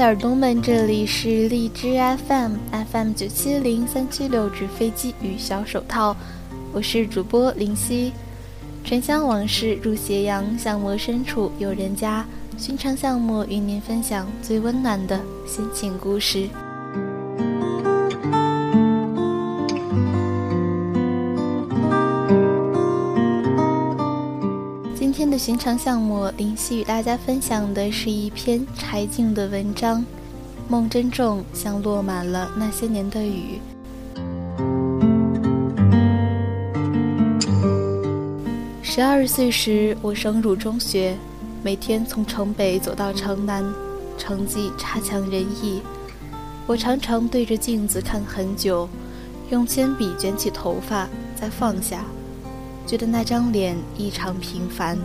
的耳朵们，这里是荔枝 FM FM 九七零三七六纸飞机与小手套，我是主播林夕。沉香往事入斜阳，巷陌深处有人家。寻常巷陌与您分享最温暖的心情故事。寻常巷陌，林夕与大家分享的是一篇柴静的文章，梦真重，像落满了那些年的雨。十二岁时，我升入中学，每天从城北走到城南，成绩差强人意。我常常对着镜子看很久，用铅笔卷起头发，再放下，觉得那张脸异常平凡。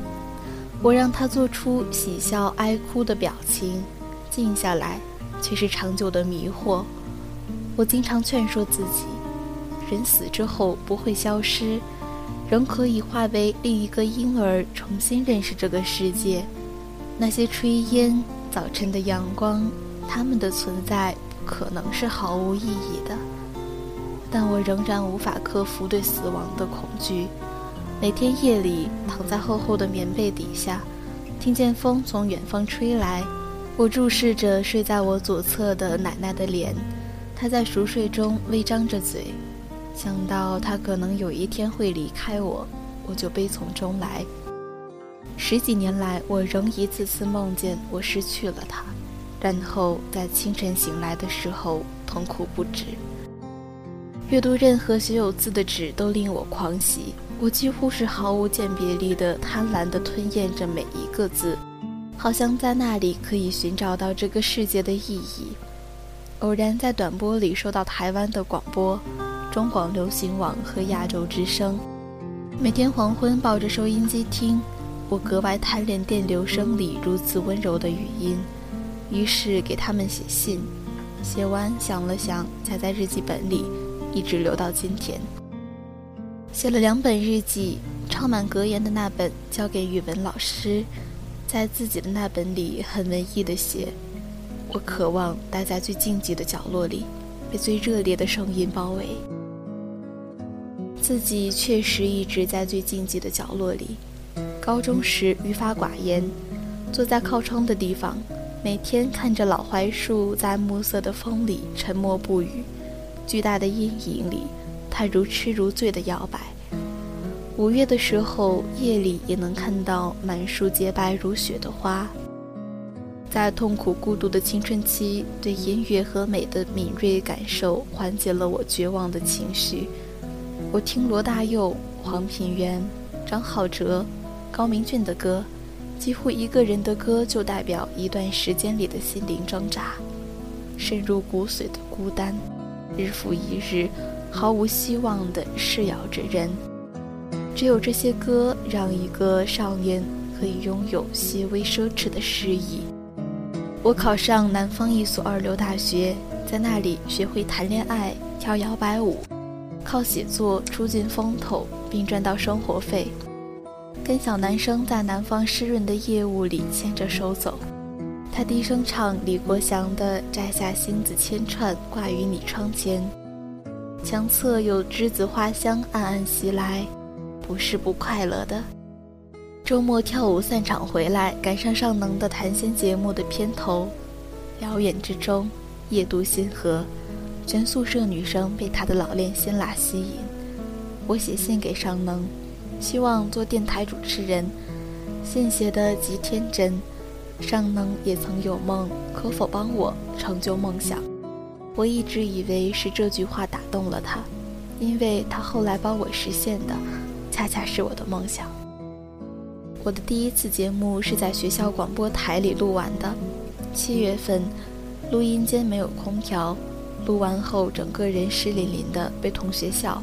我让他做出喜笑哀哭的表情，静下来，却是长久的迷惑。我经常劝说自己，人死之后不会消失。仍可以化为另一个婴儿，重新认识这个世界。那些炊烟、早晨的阳光，它们的存在不可能是毫无意义的。但我仍然无法克服对死亡的恐惧。每天夜里躺在厚厚的棉被底下，听见风从远方吹来，我注视着睡在我左侧的奶奶的脸，她在熟睡中微张着嘴。想到她可能有一天会离开我，我就悲从中来。十几年来，我仍一次次梦见我失去了她，然后在清晨醒来的时候痛苦不止。阅读任何写有字的纸都令我狂喜，我几乎是毫无鉴别力的贪婪地吞咽着每一个字，好像在那里可以寻找到这个世界的意义。偶然在短波里收到台湾的广播。中广流行网和亚洲之声，每天黄昏抱着收音机听，我格外贪恋电流声里如此温柔的语音，于是给他们写信，写完想了想，夹在日记本里，一直留到今天。写了两本日记，抄满格言的那本交给语文老师，在自己的那本里很文艺的写，我渴望待在最静寂的角落里，被最热烈的声音包围。自己确实一直在最静寂的角落里。高中时语法寡言，坐在靠窗的地方，每天看着老槐树在暮色的风里沉默不语。巨大的阴影里，它如痴如醉的摇摆。五月的时候，夜里也能看到满树洁白如雪的花。在痛苦孤独的青春期，对音乐和美的敏锐感受缓解了我绝望的情绪。我听罗大佑、黄品源、张浩哲、高明骏的歌，几乎一个人的歌就代表一段时间里的心灵挣扎，深入骨髓的孤单，日复一日，毫无希望地噬咬着人。只有这些歌，让一个少年可以拥有些微奢侈的诗意。我考上南方一所二流大学，在那里学会谈恋爱、跳摇摆舞。靠写作出尽风头，并赚到生活费，跟小男生在南方湿润的夜雾里牵着手走。他低声唱李国祥的《摘下星子千串挂于你窗前》，墙侧有栀子花香暗暗袭来，不是不快乐的。周末跳舞散场回来，赶上尚能的谈心节目的片头，表演之中夜渡星河。全宿舍女生被他的老练辛辣吸引。我写信给尚能，希望做电台主持人。信写的极天真。尚能也曾有梦，可否帮我成就梦想？我一直以为是这句话打动了他，因为他后来帮我实现的，恰恰是我的梦想。我的第一次节目是在学校广播台里录完的。七月份，录音间没有空调。录完后，整个人湿淋淋的，被同学笑。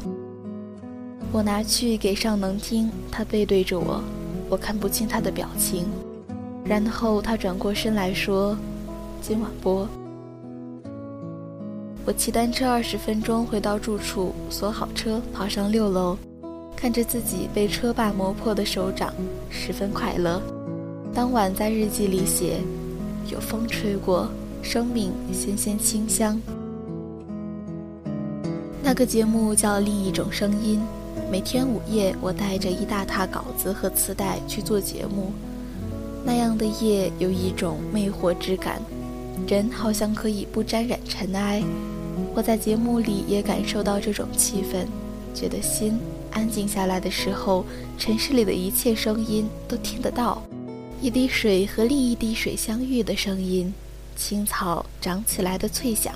我拿去给尚能听，他背对着我，我看不清他的表情。然后他转过身来说：“今晚播。”我骑单车二十分钟回到住处，锁好车，跑上六楼，看着自己被车把磨破的手掌，十分快乐。当晚在日记里写：“有风吹过，生命鲜鲜清香。那个节目叫《另一种声音》，每天午夜，我带着一大沓稿子和磁带去做节目。那样的夜有一种魅惑之感，人好像可以不沾染尘埃。我在节目里也感受到这种气氛，觉得心安静下来的时候，城市里的一切声音都听得到。一滴水和另一滴水相遇的声音，青草长起来的脆响，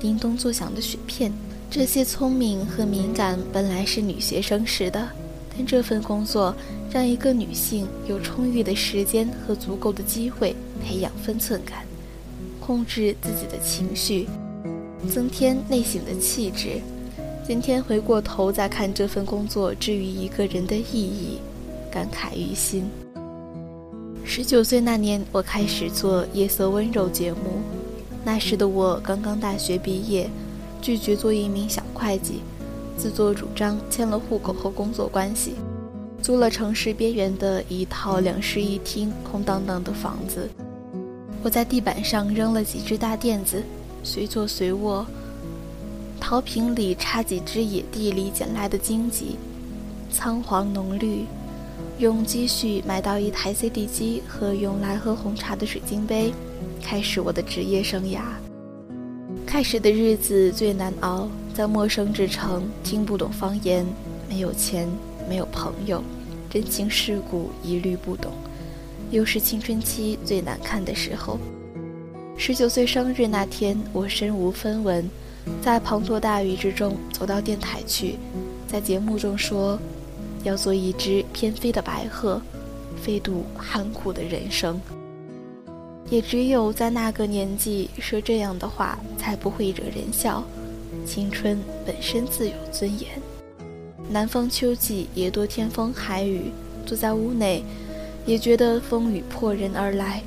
叮咚作响的雪片。这些聪明和敏感本来是女学生时的，但这份工作让一个女性有充裕的时间和足够的机会培养分寸感，控制自己的情绪，增添内省的气质。今天回过头再看这份工作至于一个人的意义，感慨于心。十九岁那年，我开始做《夜色温柔》节目，那时的我刚刚大学毕业。拒绝做一名小会计，自作主张签了户口和工作关系，租了城市边缘的一套两室一厅空荡荡的房子。我在地板上扔了几只大垫子，随坐随卧。陶瓶里插几只野地里捡来的荆棘，苍黄浓绿。用积蓄买到一台 CD 机和用来喝红茶的水晶杯，开始我的职业生涯。开始的日子最难熬，在陌生之城，听不懂方言，没有钱，没有朋友，人情世故一律不懂，又是青春期最难看的时候。十九岁生日那天，我身无分文，在滂沱大雨之中走到电台去，在节目中说，要做一只翩飞的白鹤，飞渡寒苦的人生。也只有在那个年纪说这样的话，才不会惹人笑。青春本身自有尊严。南方秋季也多天风海雨，坐在屋内，也觉得风雨破人而来。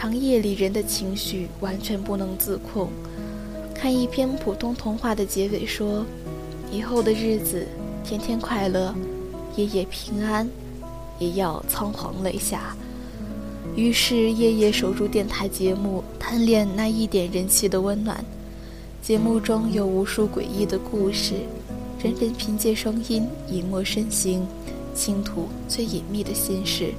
长夜里人的情绪完全不能自控。看一篇普通童话的结尾说：“以后的日子，天天快乐，夜夜平安，也要仓皇泪下。”于是夜夜守住电台节目，贪恋那一点人气的温暖。节目中有无数诡异的故事，人人凭借声音隐没身形，倾吐最隐秘的心事。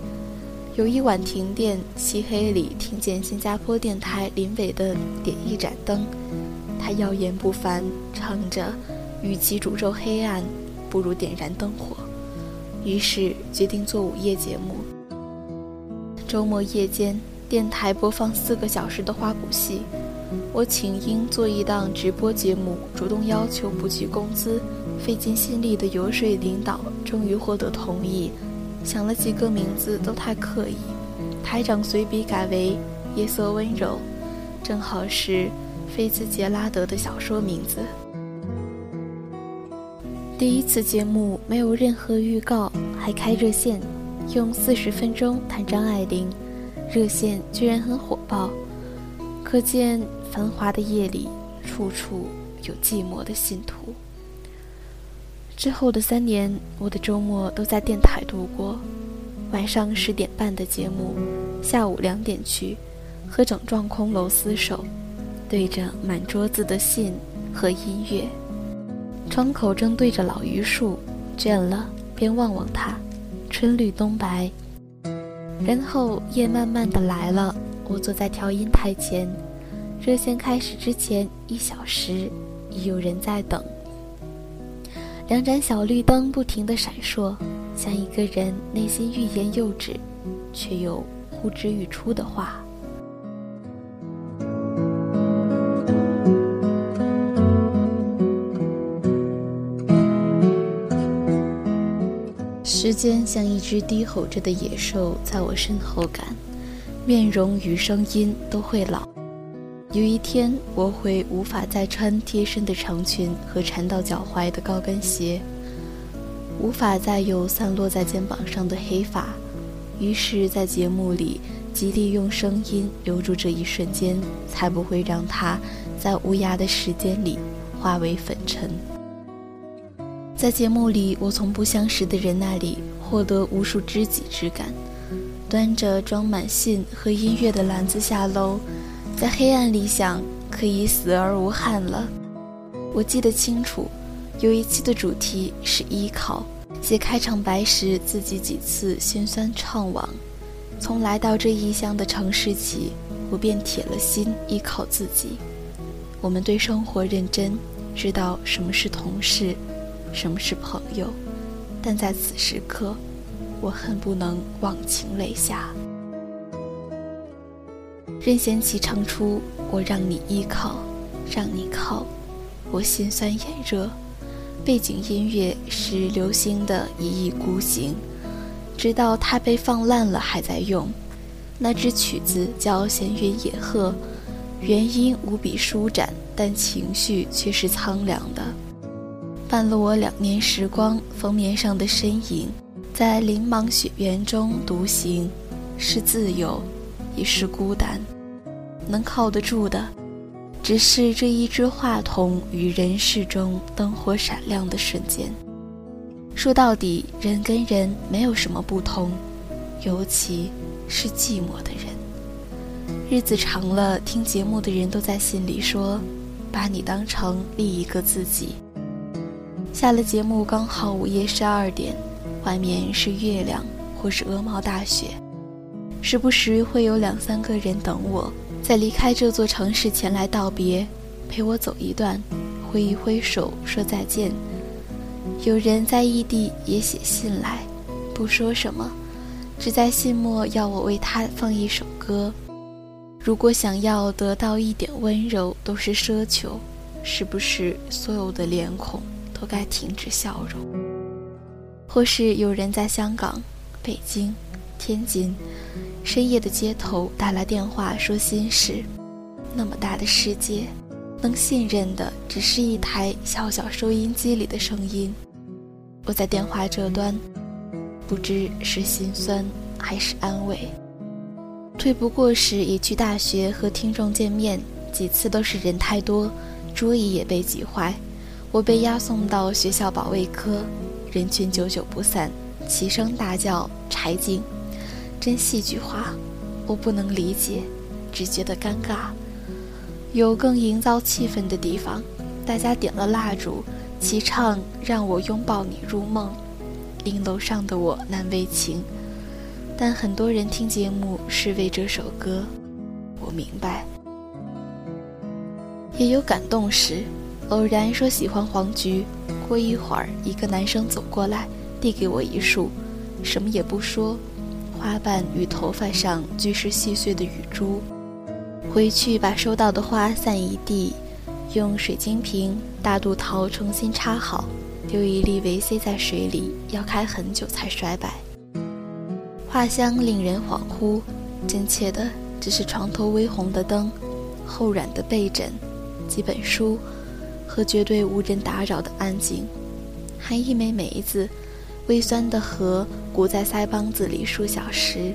有一晚停电，漆黑里听见新加坡电台林伟的《点一盏灯》，他耀眼不凡，唱着：“与其诅咒黑暗，不如点燃灯火。”于是决定做午夜节目。周末夜间，电台播放四个小时的花鼓戏，我请缨做一档直播节目，主动要求不计工资，费尽心力的游说领导，终于获得同意。想了几个名字都太刻意，台长随笔改为“夜色温柔”，正好是菲茨杰拉德的小说名字。第一次节目没有任何预告，还开热线。用四十分钟谈张爱玲，热线居然很火爆，可见繁华的夜里，处处有寂寞的信徒。之后的三年，我的周末都在电台度过，晚上十点半的节目，下午两点去，和整幢空楼厮守，对着满桌子的信和音乐，窗口正对着老榆树，倦了便望望它。春绿冬白，然后夜慢慢的来了。我坐在调音台前，热线开始之前一小时，已有人在等。两盏小绿灯不停的闪烁，像一个人内心欲言又止，却又呼之欲出的话。时间像一只低吼着的野兽，在我身后赶，面容与声音都会老。有一天，我会无法再穿贴身的长裙和缠到脚踝的高跟鞋，无法再有散落在肩膀上的黑发。于是，在节目里极力用声音留住这一瞬间，才不会让它在无涯的时间里化为粉尘。在节目里，我从不相识的人那里获得无数知己之感。端着装满信和音乐的篮子下楼，在黑暗里想可以死而无憾了。我记得清楚，有一期的主题是依靠。写开场白时，自己几次心酸怅惘。从来到这异乡的城市起，我便铁了心依靠自己。我们对生活认真，知道什么是同事，什么是朋友，但在此时刻，我恨不能忘情泪下。任贤齐唱出“我让你依靠，让你靠”，我心酸眼热。背景音乐是刘星的一意孤行，直到它被放烂了还在用。那支曲子叫《闲云野鹤》，原音无比舒展，但情绪却是苍凉的。伴了我两年时光，封面上的身影，在林莽雪原中独行，是自由，也是孤单。能靠得住的。只是这一支话筒与人世中灯火闪亮的瞬间。说到底，人跟人没有什么不同，尤其是寂寞的人。日子长了，听节目的人都在心里说：“把你当成另一个自己。”下了节目刚好午夜十二点，外面是月亮或是鹅毛大雪，时不时会有两三个人等我。在离开这座城市前来道别，陪我走一段，挥一挥手说再见。有人在异地也写信来，不说什么，只在信末要我为他放一首歌。如果想要得到一点温柔都是奢求，是不是所有的脸孔都该停止笑容？或是有人在香港、北京、天津。深夜的街头打来电话说心事，那么大的世界，能信任的只是一台小小收音机里的声音。我在电话这端，不知是心酸还是安慰。退不过时也去大学和听众见面，几次都是人太多，桌椅也被挤坏，我被押送到学校保卫科，人群久久不散，齐声大叫柴静。真戏剧化，我不能理解，只觉得尴尬。有更营造气氛的地方，大家点了蜡烛，齐唱《让我拥抱你入梦》，令楼上的我难为情。但很多人听节目是为这首歌，我明白。也有感动时，偶然说喜欢黄菊，过一会儿，一个男生走过来，递给我一束，什么也不说。花瓣与头发上俱是细碎的雨珠，回去把收到的花散一地，用水晶瓶、大肚桃重新插好，丢一粒维 C 在水里，要开很久才衰败。花香令人恍惚，真切的只是床头微红的灯，厚软的被枕，几本书，和绝对无人打扰的安静，还一枚梅子。微酸的河鼓在腮帮子里数小时，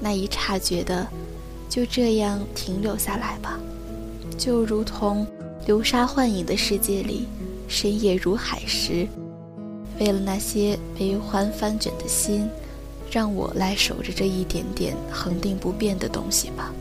那一刹觉得，就这样停留下来吧，就如同流沙幻影的世界里，深夜如海时，为了那些悲欢翻卷的心，让我来守着这一点点恒定不变的东西吧。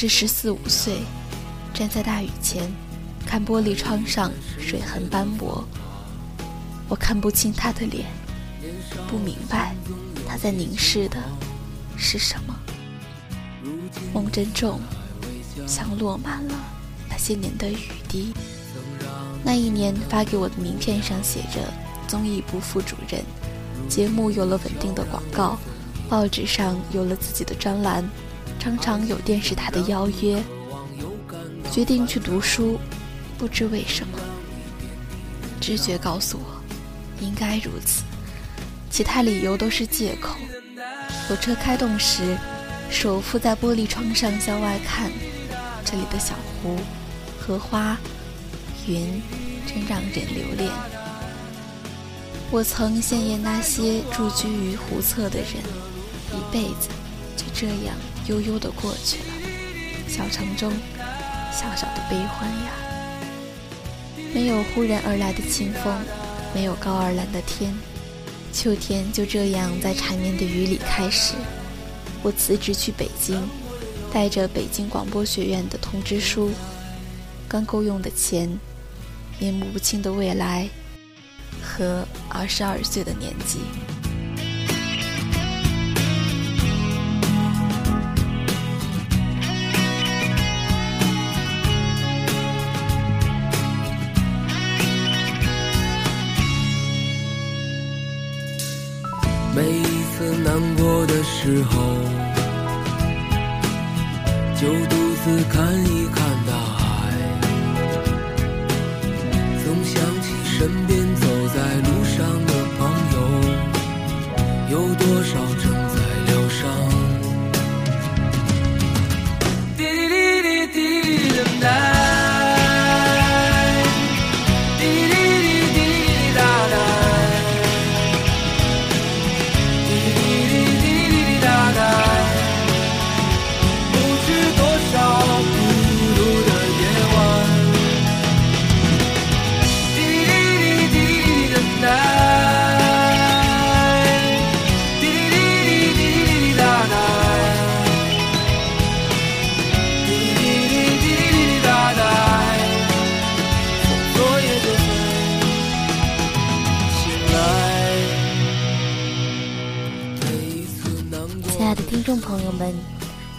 是十四五岁，站在大雨前，看玻璃窗上水痕斑驳。我看不清他的脸，不明白他在凝视的是什么。梦真重，像落满了那些年的雨滴。那一年发给我的名片上写着“综艺部副主任”，节目有了稳定的广告，报纸上有了自己的专栏。常常有电视台的邀约，决定去读书，不知为什么，直觉告诉我，应该如此，其他理由都是借口。火车开动时，手附在玻璃窗上向外看，这里的小湖、荷花、云，真让人留恋。我曾羡艳那些驻居于湖侧的人，一辈子就这样。悠悠地过去了。小城中小小的悲欢呀。没有忽然而来的清风，没有高而蓝的天，秋天就这样在缠绵的雨里开始。我辞职去北京，带着北京广播学院的通知书，刚够用的钱，面目不清的未来，和二十二岁的年纪。时候，就独自看一看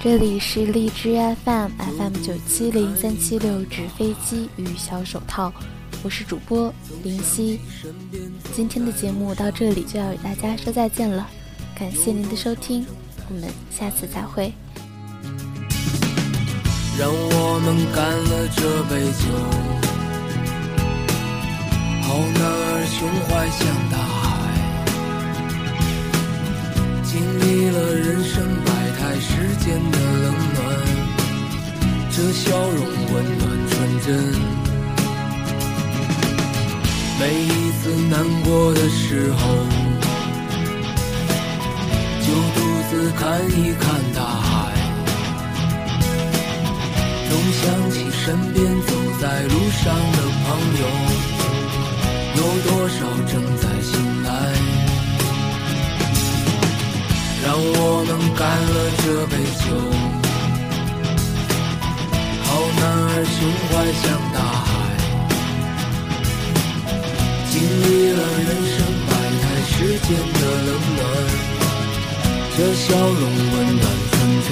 这里是荔枝 FM FM 九七零三七六纸飞机与小手套，我是主播林夕。今天的节目到这里就要与大家说再见了，感谢您的收听，我们下次再会。让我们干了这杯酒，好男儿胸怀像大海。经历了人生，间的冷暖，这笑容温暖纯真。每一次难过的时候，就独自看一看大海，总想起身边走在路上的朋友，有多少正在醒来。让我能干了这杯酒，好男儿胸怀像大海，经历了人生百态，世间的冷暖，这笑容温暖纯真。